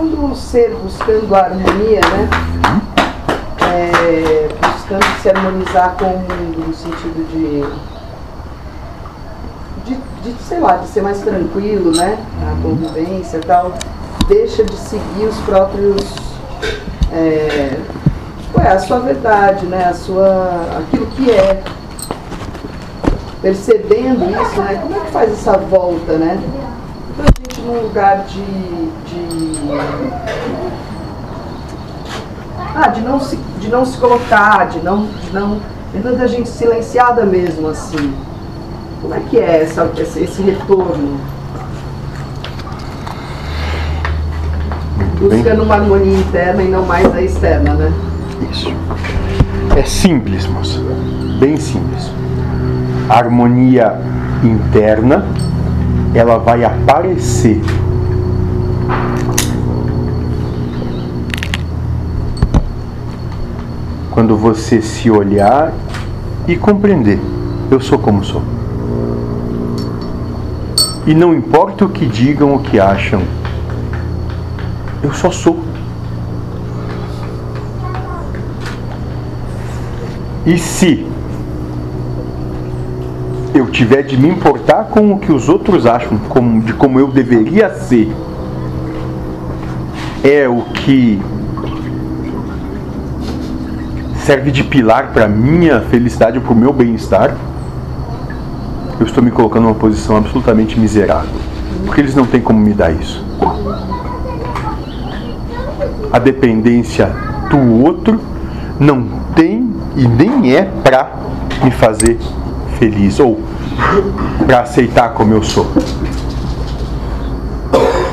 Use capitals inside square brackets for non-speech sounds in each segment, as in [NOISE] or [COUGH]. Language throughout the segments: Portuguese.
quando o ser buscando a harmonia, né? É, buscando se harmonizar com o mundo no sentido de, de, de, sei lá, de ser mais tranquilo, né? A convivência e tal, deixa de seguir os próprios. É, a sua verdade, né? A sua, aquilo que é. Percebendo isso, né? Como é que faz essa volta, né? Então a gente num lugar de, de ah, de não se, de não se colocar, de não, de não, de tanta gente silenciada mesmo assim. Como é que é essa, esse, esse retorno? Buscando uma harmonia interna e não mais a externa, né? Isso. É simples, moça. Bem simples. A harmonia interna, ela vai aparecer quando você se olhar e compreender: eu sou como sou. E não importa o que digam, o que acham, eu só sou. E se eu tiver de me importar com o que os outros acham, como, de como eu deveria ser, é o que serve de pilar para minha felicidade ou para o meu bem-estar, eu estou me colocando numa posição absolutamente miserável. Porque eles não têm como me dar isso. A dependência do outro não tem e nem é para me fazer feliz ou para aceitar como eu sou.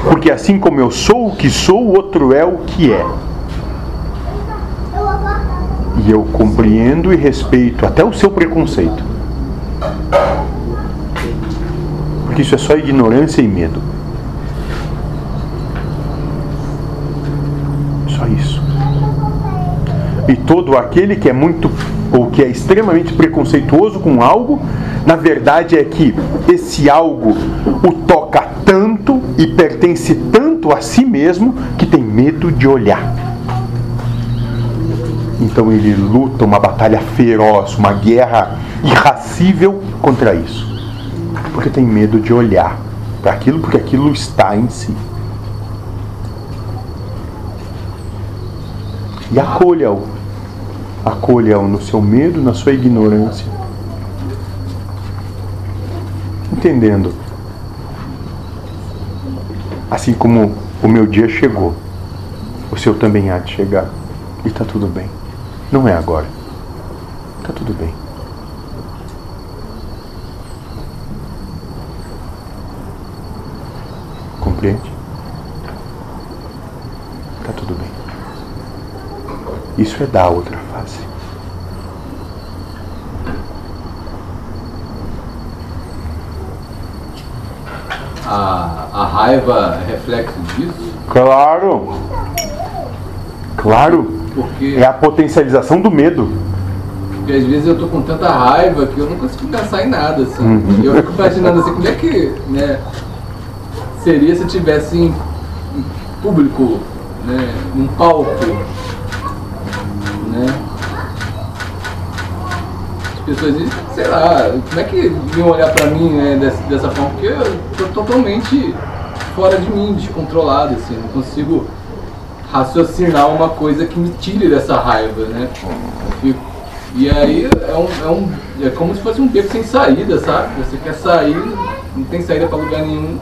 Porque assim como eu sou o que sou, o outro é o que é. E eu compreendo e respeito até o seu preconceito. Porque isso é só ignorância e medo. Só isso. E todo aquele que é muito ou que é extremamente preconceituoso com algo, na verdade é que esse algo o toca tanto e pertence tanto a si mesmo que tem medo de olhar. Então ele luta uma batalha feroz, uma guerra irracível contra isso. Porque tem medo de olhar para aquilo, porque aquilo está em si. E acolha-o. Acolha-o no seu medo, na sua ignorância. Entendendo. Assim como o meu dia chegou, o seu também há de chegar. E está tudo bem. Não é agora. Tá tudo bem. Compreende? Tá tudo bem. Isso é da outra face. A, a raiva é reflexo disso? Claro! Claro! Porque... É a potencialização do medo. Porque às vezes eu tô com tanta raiva que eu não consigo pensar em nada, assim. Uhum. Eu fico imaginando assim, como é que né, seria se eu tivesse em público, né, num palco, né? As pessoas dizem, sei lá, como é que iam olhar pra mim né, dessa, dessa forma? Porque eu tô totalmente fora de mim, descontrolado, assim, não consigo raciocinar uma coisa que me tire dessa raiva, né? Fico, e aí é, um, é, um, é como se fosse um beco sem saída, sabe? Você quer sair, não tem saída para lugar nenhum.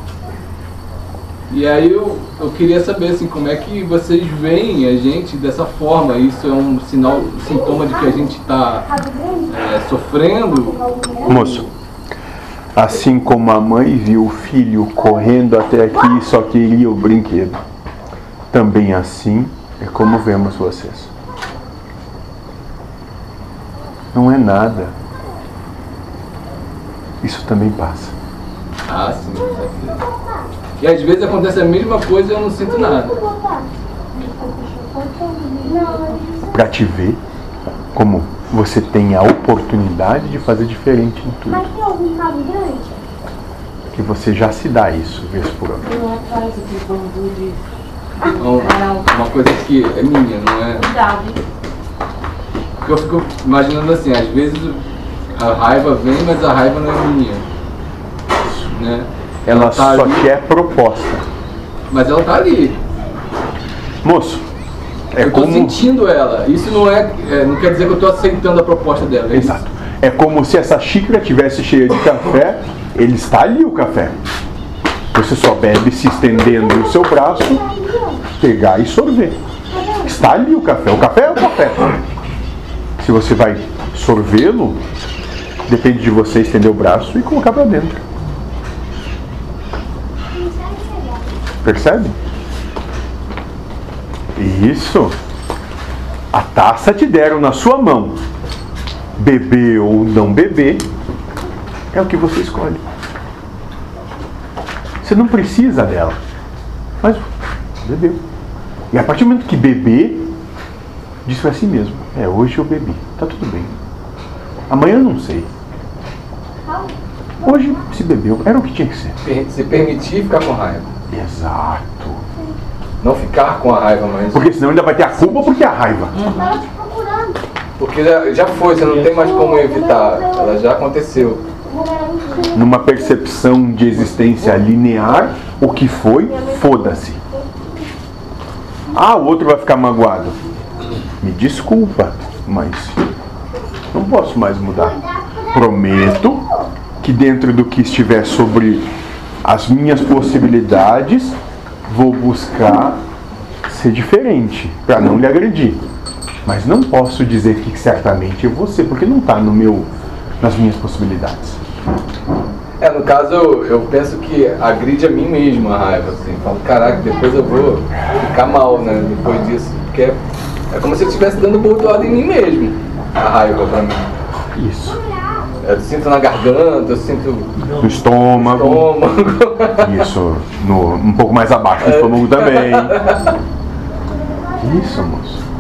E aí eu, eu queria saber assim, como é que vocês veem a gente dessa forma? Isso é um sinal, um sintoma de que a gente está é, sofrendo? Moço, assim como a mãe viu o filho correndo até aqui só queria o brinquedo também assim é como vemos vocês. Não é nada. Isso também passa. Ah, sim, E às vezes acontece a mesma coisa e eu não sinto nada. Para te ver como você tem a oportunidade de fazer diferente em tudo. Mas tem algum carro grande? Que você já se dá isso, vez por ano. Não atrás de bambu de um- uma coisa que é minha, não é? Porque eu fico imaginando assim, às vezes a raiva vem, mas a raiva não é minha. Né? Ela tá só ali, te é proposta. Mas ela tá ali. Moço, é eu tô como. sentindo ela. Isso não é, é, não quer dizer que eu tô aceitando a proposta dela. É isso. Exato. É como se essa xícara tivesse cheia de café, ele está ali o café. Você só bebe se estendendo o seu braço, pegar e sorver. Está ali o café. O café é o café. Se você vai sorvê-lo, depende de você estender o braço e colocar para dentro. Percebe? Isso. A taça te deram na sua mão. Beber ou não beber é o que você escolhe. Você não precisa dela. Mas bebeu. E a partir do momento que beber, diz para si mesmo: É, hoje eu bebi. Tá tudo bem. Amanhã eu não sei. Hoje se bebeu. Era o que tinha que ser. Se permitir ficar com raiva. Exato. Não ficar com a raiva, mas. Porque senão ainda vai ter a culpa porque é a raiva. Tava te procurando. Porque já, já foi, você não tem mais como evitar. Ela já aconteceu. numa percepção de existência linear, o que foi, foda-se. Ah, o outro vai ficar magoado. Me desculpa, mas não posso mais mudar. Prometo que dentro do que estiver sobre as minhas possibilidades, vou buscar ser diferente para não lhe agredir. Mas não posso dizer que certamente eu vou ser, porque não está no meu, nas minhas possibilidades. É, no caso eu, eu penso que agride a mim mesmo a raiva, assim. Falo, caraca, depois eu vou ficar mal, né? Depois disso. Porque é, é como se eu estivesse dando bordoada em mim mesmo. A raiva pra mim. Isso. Eu sinto na garganta, eu sinto no estômago. estômago. Isso, no, um pouco mais abaixo do estômago também. [LAUGHS] Isso, moço.